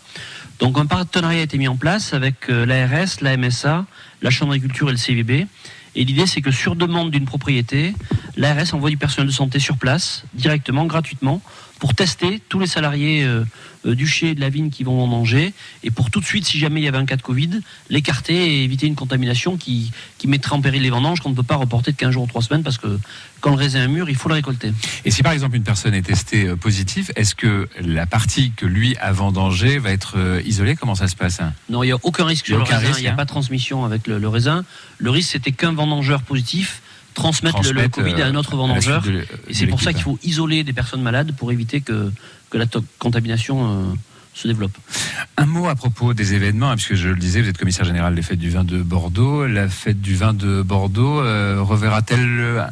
Donc un partenariat a été mis en place avec euh, l'ARS, la MSA, la Chambre d'agriculture et le CVB. Et l'idée, c'est que sur demande d'une propriété, l'ARS envoie du personnel de santé sur place, directement, gratuitement, pour tester tous les salariés euh, euh, du chai et de la vigne qui vont vendanger, et pour tout de suite, si jamais il y avait un cas de Covid, l'écarter et éviter une contamination qui, qui mettrait en péril les vendanges qu'on ne peut pas reporter de 15 jours ou 3 semaines, parce que quand le raisin est mûr, il faut le récolter. Et si par exemple une personne est testée euh, positive, est-ce que la partie que lui a vendangée va être isolée? Comment ça se passe? Hein Non, il n'y a aucun risque sur le raisin, il n'y a hein. pas de transmission avec le, le raisin. Le risque, c'était qu'un vendangeur positif transmette le- le, Transmettre, Covid à un euh, autre vendangeur. de- et c'est pour ça qu'il faut isoler des personnes malades pour éviter que, que la contamination euh, se développe. Un mot à propos des événements, hein, puisque je le disais, vous êtes commissaire général des fêtes du vin de Bordeaux. La fête du vin de Bordeaux euh, reverra-t-elle euh,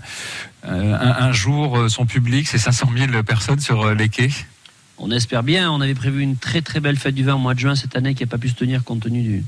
un, un jour son public, ces 500 000 personnes sur les quais? On espère bien. On avait prévu une très très belle fête du vin au mois de juin cette année qui n'a pas pu se tenir compte tenu du-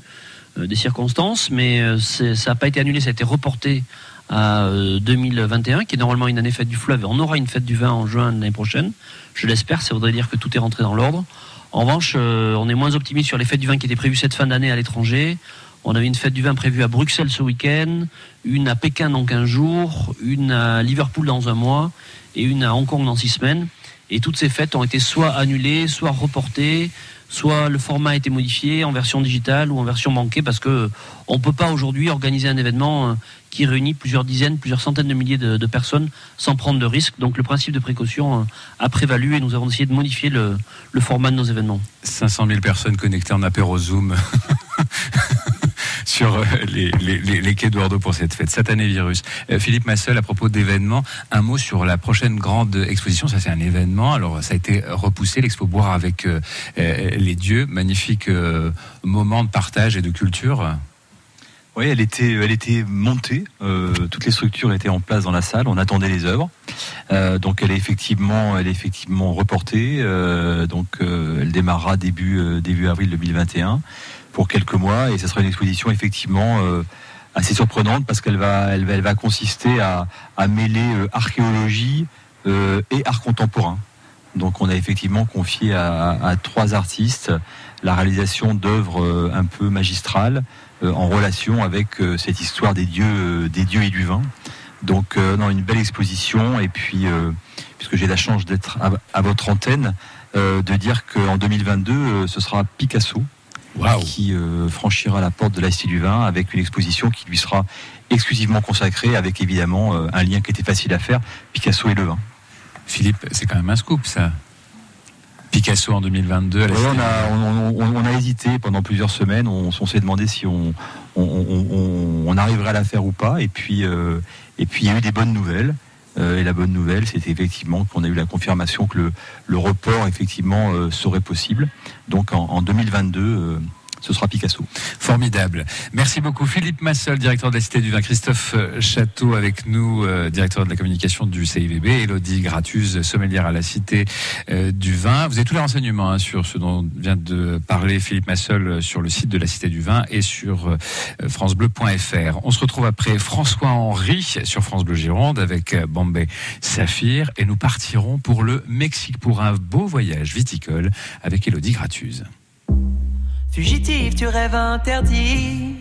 euh, des circonstances, mais ça n'a pas été annulé, ça a été reporté à euh, 2021, qui est normalement une année fête du fleuve. On aura une fête du vin en juin de l'année prochaine. Je l'espère, ça voudrait dire que tout est rentré dans l'ordre. En revanche, euh, on est moins optimiste sur les fêtes du vin qui étaient prévues cette fin d'année à l'étranger. On avait une fête du vin prévue à Bruxelles ce week-end, une à Pékin dans 15 jours, une à Liverpool dans un mois et une à Hong Kong dans 6 semaines. Et toutes ces fêtes ont été soit annulées, soit reportées, soit le format a été modifié en version digitale ou en version banquée parce que on peut pas aujourd'hui organiser un événement euh, qui réunit plusieurs dizaines, plusieurs centaines de milliers de, personnes sans prendre de risques. Donc le principe de précaution euh, a prévalu et nous avons essayé de modifier le, format de nos événements. 500 000 personnes connectées en apéro Zoom sur euh, les, quais de Bordeaux pour cette fête. Satané virus. Euh, Philippe Massel, à propos d'événements, un mot sur la prochaine grande exposition. Ça, c'est un événement. Alors, ça a été repoussé, l'expo Boire avec les dieux. Magnifique moment de partage et de culture. Oui, elle était, elle était montée. euh, toutes les structures étaient en place dans la salle. On attendait les œuvres. Euh, donc, elle est effectivement, elle est effectivement reportée. euh, donc, euh, elle démarrera début euh, début avril 2021 pour quelques mois, et ce sera une exposition effectivement euh, assez surprenante parce qu'elle va, elle va, elle va consister à, à mêler archéologie et art contemporain. Donc, on a effectivement confié à, à trois artistes la réalisation d'œuvres un peu magistrales en relation avec euh, cette histoire des dieux, euh, des dieux et du vin. Donc, euh, non, une belle exposition. Et puis, euh, puisque j'ai la chance d'être à, à votre antenne, euh, de dire qu'en 2022, euh, ce sera Picasso qui euh, franchira la porte de la Cité du Vin avec une exposition qui lui sera exclusivement consacrée, avec évidemment euh, un lien qui était facile à faire, Picasso et le vin. Philippe, c'est quand même un scoop, ça. Picasso en 2022. à la Ouais, Cité on, a, on, on- on a hésité pendant plusieurs semaines. On, s'est demandé si on, arriverait à la faire ou pas. Et puis, euh, et puis il y a eu des bonnes nouvelles. Euh, et la bonne nouvelle, c'était effectivement qu'on a eu la confirmation que le, le report effectivement euh, serait possible. Donc en, en 2022, euh, ce sera Picasso. Formidable. Merci beaucoup Philippe Massol, directeur de la Cité du Vin, Christophe euh, Château avec nous, euh, directeur de la communication du CIVB, Elodie Gratuz, sommelière à la Cité euh, du Vin. Vous avez tous les renseignements hein, sur ce dont vient de parler Philippe Massol sur le site de la Cité du Vin et sur francebleu.fr. On se retrouve après François Henry sur France Bleu Gironde avec Bombay Saphir et nous partirons pour le Mexique pour un beau voyage viticole avec Elodie Gratuz. Fugitif, tu rêves interdit.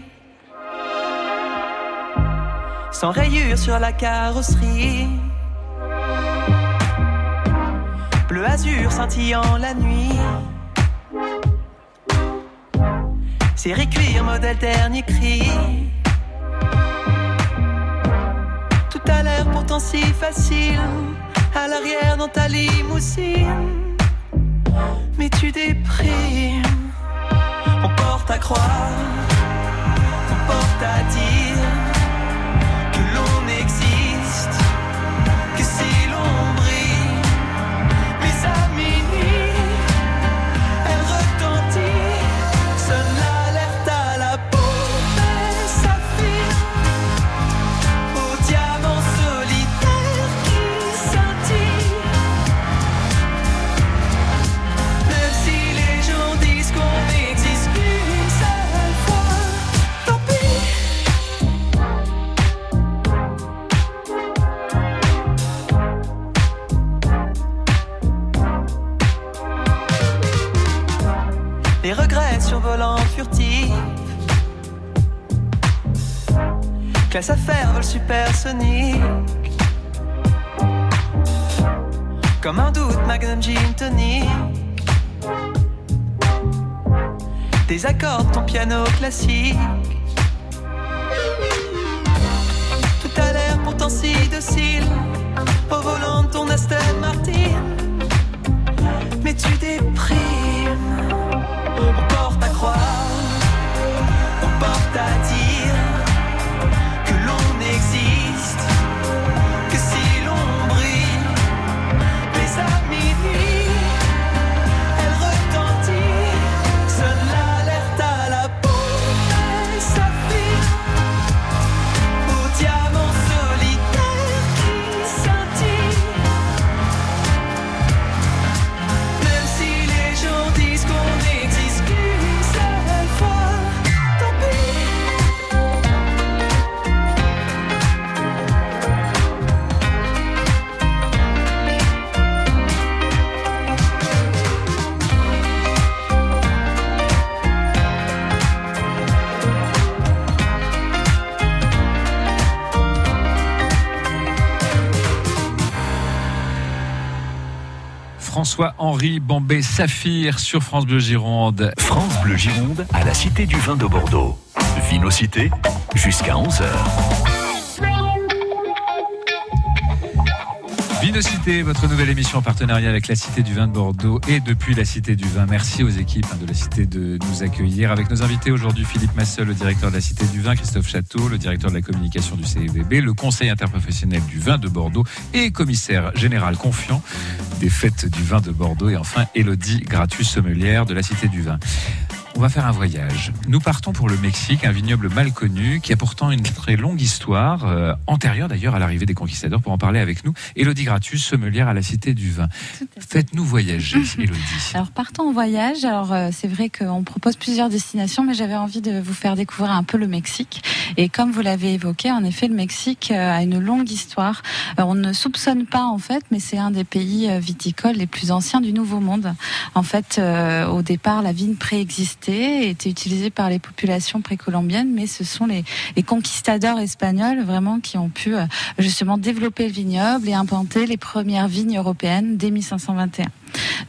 Sans rayures sur la carrosserie. Bleu azur scintillant la nuit. Série cuir, modèle dernier cri. Tout a l'air pourtant si facile. À l'arrière dans ta limousine. Mais tu déprimes. On porte à croire, on porte à dire Accords, ton piano classique. François-Henri Bambé Saphir sur France Bleu Gironde. France Bleu Gironde à la Cité du Vin de Bordeaux. Vinocité jusqu'à 11h. Vinocité, votre nouvelle émission en partenariat avec la Cité du Vin de Bordeaux et depuis la Cité du Vin. Merci aux équipes de la Cité de nous accueillir. Avec nos invités aujourd'hui, Philippe Massel, le directeur de la Cité du Vin, Christophe Château, le directeur de la communication du CEVB, le conseil interprofessionnel du vin de Bordeaux et commissaire général confiant des fêtes du vin de Bordeaux et enfin Elodie Gratus, sommelière de la Cité du Vin. On va faire un voyage. Nous partons pour le Mexique, un vignoble mal connu qui a pourtant une très longue histoire, euh, antérieure d'ailleurs à l'arrivée des conquistadors. Pour en parler avec nous, Elodie Gratus, sommelière à la Cité du Vin. Faites-nous voyager, Elodie. Alors partons en voyage. Alors euh, c'est vrai qu'on propose plusieurs destinations, mais j'avais envie de vous faire découvrir un peu le Mexique. Et comme vous l'avez évoqué, en effet, le Mexique euh, a une longue histoire. On ne soupçonne pas en fait, mais c'est un des pays viticoles les plus anciens du Nouveau Monde. En fait, au départ, la vigne préexistait, était utilisée par les populations précolombiennes, mais ce sont les, les conquistadors espagnols vraiment qui ont pu euh, justement développer le vignoble et implanter les premières vignes européennes dès 1521.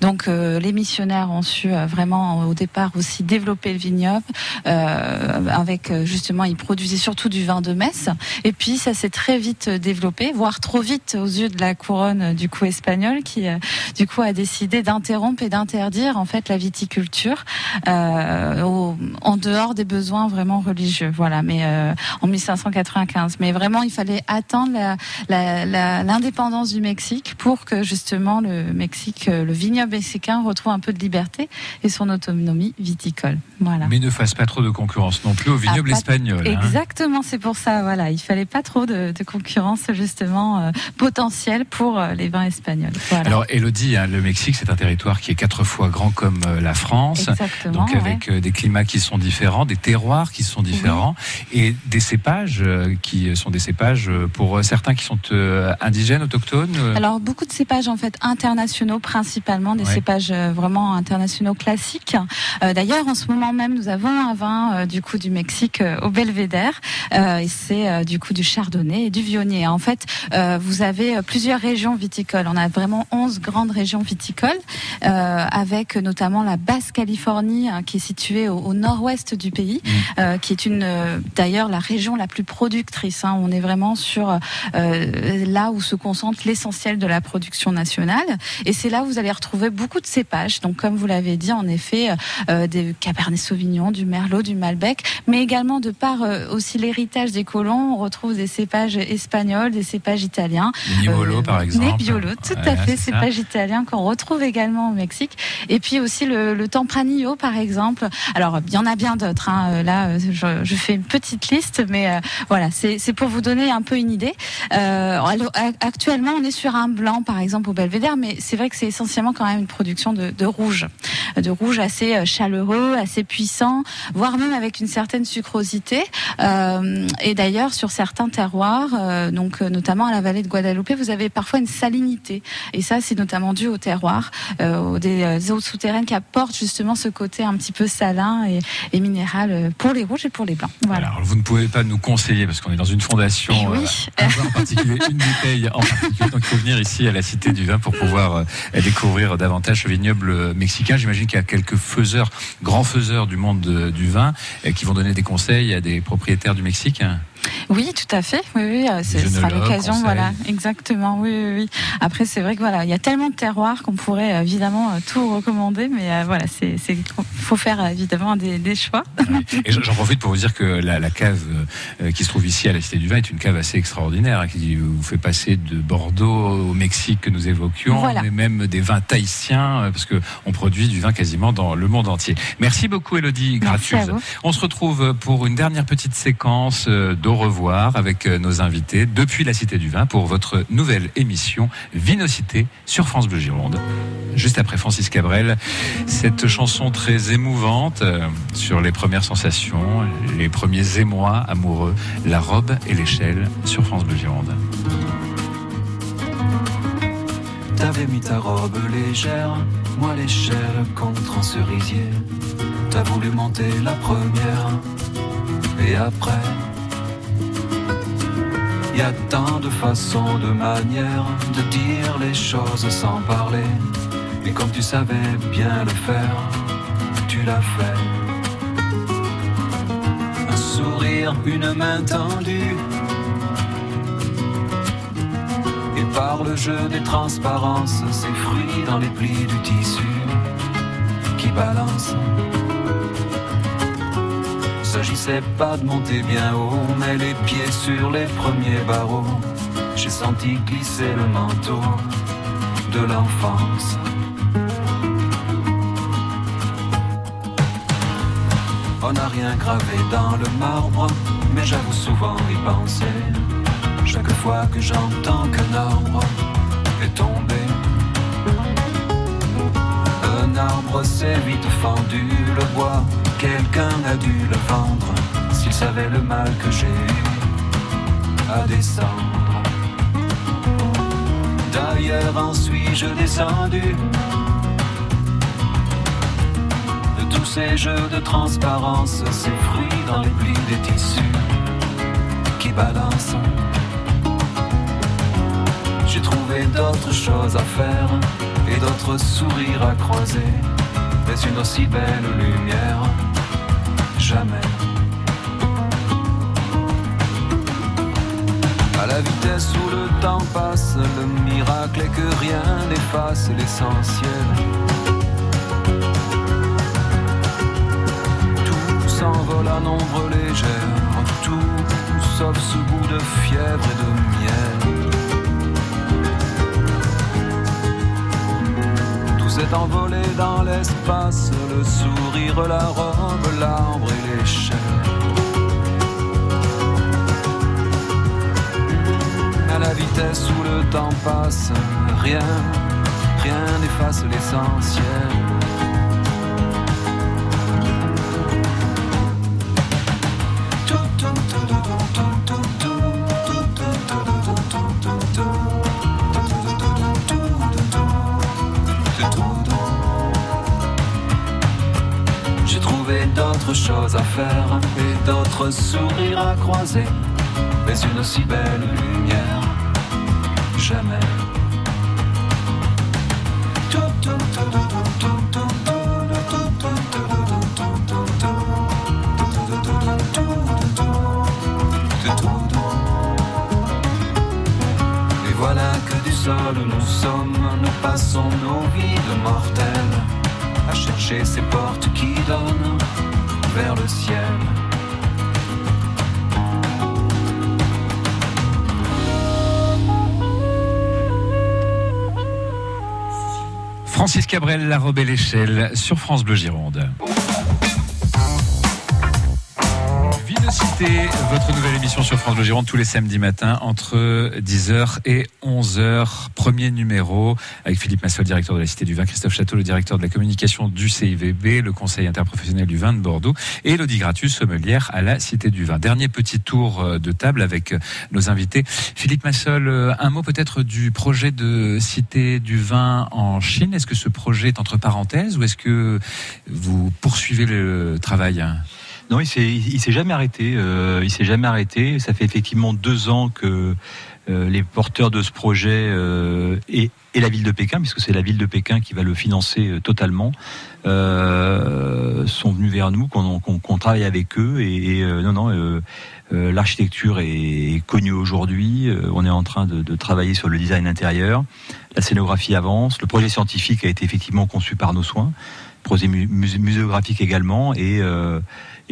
Donc euh, les missionnaires ont su euh, vraiment au départ aussi développer le vignoble euh, avec euh, justement ils produisaient surtout du vin de messe. Et puis ça s'est très vite euh, développé voire trop vite aux yeux de la couronne euh, du coup espagnole qui euh, du coup a décidé d'interrompre et d'interdire en fait la viticulture euh, au- en dehors des besoins vraiment religieux. Voilà mais euh, en 1595 mais vraiment il fallait attendre l'indépendance du Mexique pour que justement le Mexique euh, le vignoble mexicain retrouve un peu de liberté et son autonomie viticole voilà Mais ne fasse pas trop de concurrence non plus au vignoble Ah, espagnol. hein. Exactement, c'est pour ça. Voilà, il fallait pas trop de, de concurrence justement euh, potentielle pour euh, les vins espagnols. Voilà. Alors, Elodie, hein, le Mexique, c'est un territoire qui est quatre fois grand comme euh, la France. Exactement, Donc, avec des climats qui sont différents, des terroirs qui sont différents et des cépages qui sont des cépages pour certains qui sont indigènes, autochtones. Alors beaucoup de cépages en fait internationaux principalement des Ouais. cépages euh, vraiment internationaux classiques. Euh, D'ailleurs en ce moment même nous avons un vin euh, du coup du Mexique au Belvédère et c'est du coup du Chardonnay et du Viognier. En fait vous avez plusieurs régions viticoles. On a vraiment 11 grandes régions viticoles avec notamment la basse Californie hein, qui est située au, au nord-ouest du pays, euh, qui est une d'ailleurs la région la plus productrice. hein. On est vraiment sur euh, là où se concentre l'essentiel de la production nationale. Et c'est là où vous allez retrouver beaucoup de cépages. Donc, comme vous l'avez dit, en effet, euh, des Cabernet Sauvignon, du Merlot, du Malbec, mais également de par euh, aussi l'héritage des colons, on retrouve des cépages espagnols, des cépages italiens. Nebbiolo, par exemple. Nebbiolo, tout Ouais, à fait, c'est ça. cépages italiens qu'on retrouve également au Mexique. Et puis aussi le, le Tempranillo, par exemple. Alors, il y en a bien d'autres. hein. Euh, Là, euh, je, je fais une petite liste, mais euh, voilà, c'est pour vous donner un peu une idée. Euh, alors, actuellement, on est sur un blanc, par exemple, au Belvédère, mais c'est vrai que c'est essentiellement quand même une production de, de rouge, de rouge assez euh, chaleureux, assez puissant, voire même avec une certaine sucrosité. Euh, et d'ailleurs, sur certains terroirs, euh, donc notamment à la vallée de Guadeloupe, vous avez parfois une salinité. Et ça, c'est notamment dû au terroir, euh, aux des eaux souterraines qui apportent justement ce côté un petit peu salin et, et minéral pour les rouges et pour les blancs. Voilà. Alors, vous ne pouvez pas nous conseiller, parce qu'on est dans une fondation, Eh oui. un en particulier, une bouteille en particulier. Donc, il faut venir ici à la Cité du Vin pour pouvoir découvrir davantage ce vignoble mexicain. J'imagine qu'il y a quelques faiseurs, grands faiseurs du monde de- du vin, euh, qui vont donner des conseils à des propriétaires du Mexique. Oui, tout à fait. Oui, oui, euh, ce sera l'occasion. Voilà, exactement. Oui, oui, oui. Après, c'est vrai que voilà, il y a tellement de terroirs qu'on pourrait euh, évidemment euh, tout recommander, mais euh, voilà, c'est, faut faire évidemment des, des choix. Et j'en profite pour vous dire que la, la cave qui se trouve ici à la Cité du Vin est une cave assez extraordinaire, hein, qui vous fait passer de Bordeaux au Mexique que nous évoquions, Voilà. mais même des vins tahitiens, parce que on produit du vin quasiment dans le monde entier. Merci beaucoup, Elodie. On se retrouve pour une dernière petite séquence d'au revoir avec euh, nos invités depuis la Cité du Vin pour votre nouvelle émission Vinocité sur France Bleu Gironde. Juste après Francis Cabrel, cette chanson très émouvante euh, sur les premières sensations, les premiers émois amoureux, la robe et l'échelle sur France Bleu Gironde. T'avais mis ta robe légère, moi l'échelle contre un cerisier. T'as voulu monter la première, et après, y a tant de façons, de manières de dire les choses sans parler. Et comme tu savais bien le faire, tu l'as fait. Un sourire, une main tendue. Et par le jeu des transparences, ces fruits dans les plis du tissu qui balancent. S'agissait pas de monter bien haut, mais les pieds sur les premiers barreaux. J'ai senti glisser le manteau de l'enfance. On n'a rien gravé dans le marbre, mais j'avoue souvent y penser. Chaque fois que j'entends qu'un arbre est tombé, un arbre s'est vite fendu, le bois, quelqu'un a dû le vendre, s'il savait le mal que j'ai à descendre. D'ailleurs en suis-je descendu de tous ces jeux de transparence, ces fruits dans les plis des tissus qui balancent. J'ai trouvé d'autres choses à faire et d'autres sourires à croiser. Mais une aussi belle lumière, jamais. À la vitesse où le temps passe, le miracle est que rien n'efface l'essentiel. Tout s'envole à nombre légère, tout sauf ce goût de fièvre et de miel. S'est envolé dans l'espace, le sourire, la robe, l'arbre et l'échelle. À la vitesse où le temps passe, rien, rien n'efface l'essentiel. Sourires à croiser. Mais une aussi belle lumière, jamais. Et voilà que du sol nous sommes, nous passons nos vies de mortels à chercher ces portes qui donnent vers le ciel. Francis Cabrel, La Robe et l'échelle sur France Bleu Gironde. Vinocité, votre nouvelle émission sur France Bleu Gironde tous les samedis matins entre 10h et 11h. Premier numéro avec Philippe Massol, directeur de la Cité du Vin, Christophe Château, le directeur de la communication du CIVB, le Conseil interprofessionnel du vin de Bordeaux et Elodie Gratus, sommelière à la Cité du Vin. Dernier petit tour euh, de table avec nos invités. Philippe Massol, euh, un mot peut-être du projet de Cité du Vin en Chine. Est-ce que ce projet est entre parenthèses ou est-ce que vous poursuivez le travail? Non, il s'est, s'est jamais arrêté. euh, il s'est jamais arrêté. Ça fait effectivement deux ans que euh, les porteurs de ce projet euh, et, et la ville de Pékin, puisque c'est la ville de Pékin qui va le financer totalement, sont venus vers nous, qu'on, travaille avec eux. Et, non, non. L'architecture est connue aujourd'hui. On est en train de, travailler sur le design intérieur. La scénographie avance. Le projet scientifique a été effectivement conçu par nos soins. Projet mu- musé- muséographique également. Et,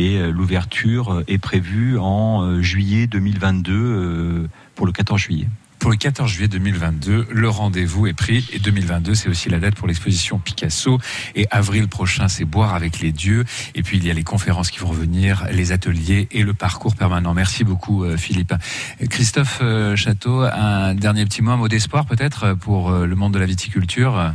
et euh, l'ouverture euh, est prévue en euh, juillet 2022 euh, pour le 14 juillet. Pour le 14 juillet 2022, le rendez-vous est pris. Et 2022, c'est aussi la date pour l'exposition Picasso. Et avril prochain, c'est Boire avec les dieux. Et puis, il y a les conférences qui vont revenir, les ateliers et le parcours permanent. Merci beaucoup, Philippe. Christophe Château, un dernier petit mot, un mot d'espoir peut-être pour le monde de la viticulture?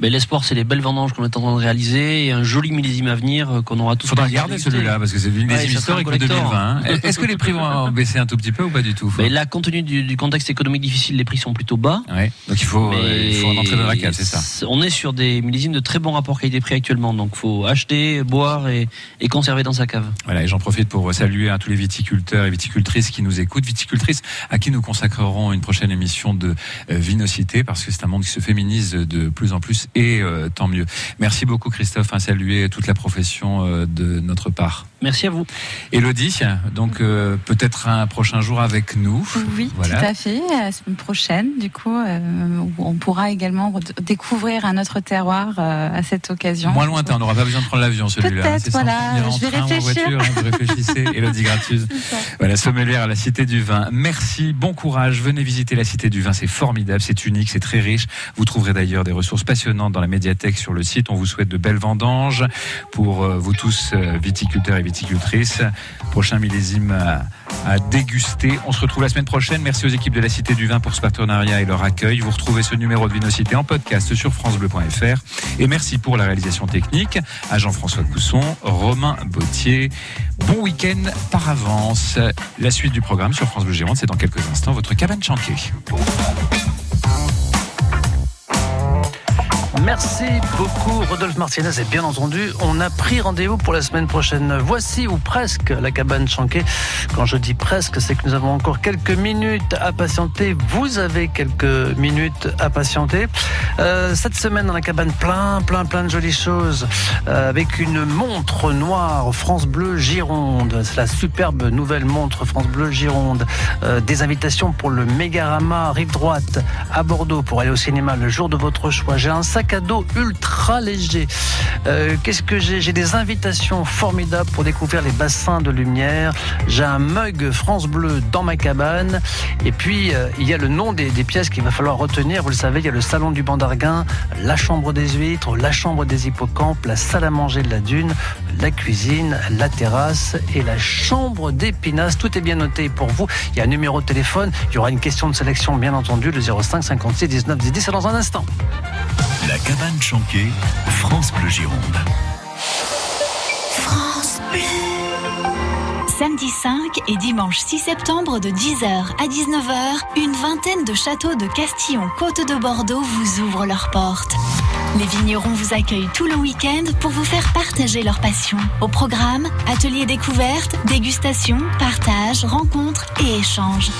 Ben, L'espoir, c'est les belles vendanges qu'on est en train de réaliser et un joli millésime à venir euh, qu'on aura tous. Faudra le plaisir garder d'écouter. celui-là parce que c'est Ouais, sera historiques un de collector. 2020. hein. Est-ce que les prix vont baisser un tout petit peu ou pas du tout Mais là, compte tenu du, du contexte économique difficile, les prix sont plutôt bas. Ouais, donc il faut, euh, Mais il faut en entrer dans la cave, c'est ça. On est sur des millésimes de très bons rapports qualité-prix actuellement, donc faut acheter, boire et, et conserver dans sa cave. Voilà, et j'en profite pour saluer hein, tous les viticulteurs et viticultrices qui nous écoutent, viticultrices à qui nous consacrerons une prochaine émission de euh, Vinocité, parce que c'est un monde qui se féminise de plus en plus, et euh, tant mieux. Merci beaucoup Christophe, hein, saluer toute la profession euh, de notre part. Merci à vous. Elodie, donc euh, peut-être un prochain jour avec nous. Oui, Voilà. tout à fait. La semaine prochaine, du coup, euh, on pourra également découvrir un autre terroir euh, à cette occasion. Moins lointain, on n'aura pas besoin de prendre l'avion celui-là. Peut-être, voilà, je vais train en réfléchir. voiture, hein, vous réfléchissez. Elodie Gratus. Voilà, sommelière à la Cité du Vin. Merci, bon courage. Venez visiter la Cité du Vin. C'est formidable, c'est unique, c'est très riche. Vous trouverez d'ailleurs des ressources passionnantes dans la médiathèque sur le site. On vous souhaite de belles vendanges pour euh, vous tous, euh, viticulteurs et viticultrices. Prochain millésime à, à déguster. On se retrouve la semaine prochaine. Merci aux équipes de la Cité du Vin pour ce partenariat et leur accueil. Vous retrouvez ce numéro de Vinocité en podcast sur FranceBleu.fr. Et merci pour la réalisation technique à Jean-François Cousson, Romain Bautier. Bon week-end par avance. La suite du programme sur France Bleu Gironde, c'est dans quelques instants votre cabane chanquée. Merci beaucoup Rodolphe Martinez et bien entendu on a pris rendez-vous pour la semaine prochaine. Voici ou presque la cabane chanquée. Quand je dis presque c'est que nous avons encore quelques minutes à patienter. Vous avez quelques minutes à patienter. Euh, cette semaine dans la cabane plein plein plein de jolies choses euh, avec une montre noire France Bleu Gironde. C'est la superbe nouvelle montre France Bleu Gironde. Euh, des invitations pour le Mégarama rive droite à Bordeaux pour aller au cinéma le jour de votre choix. J'ai un sac à dos ultra léger. Euh, Qu'est-ce que j'ai? J'ai des invitations formidables pour découvrir les bassins de lumière. J'ai un mug France Bleu dans ma cabane. Et puis, euh, il y a le nom des, pièces qu'il va falloir retenir. Vous le savez, il y a le salon du Bandarguin, la chambre des huîtres, la chambre des hippocampes, la salle à manger de la dune, la cuisine, la terrasse et la chambre des pinasses. Tout est bien noté pour vous. Il y a un numéro de téléphone. Il y aura une question de sélection, bien entendu, le 05 56 19 10 10. C'est dans un instant. Cabane chanquée, France Bleu Gironde. France Bleu. Samedi 5 et dimanche 6 septembre de 10h à 19h, une vingtaine de châteaux de Castillon, Côte de Bordeaux vous ouvrent leurs portes. Les vignerons vous accueillent tout le week-end pour vous faire partager leur passion. Au programme, ateliers découvertes, dégustations, partages, rencontres et échanges.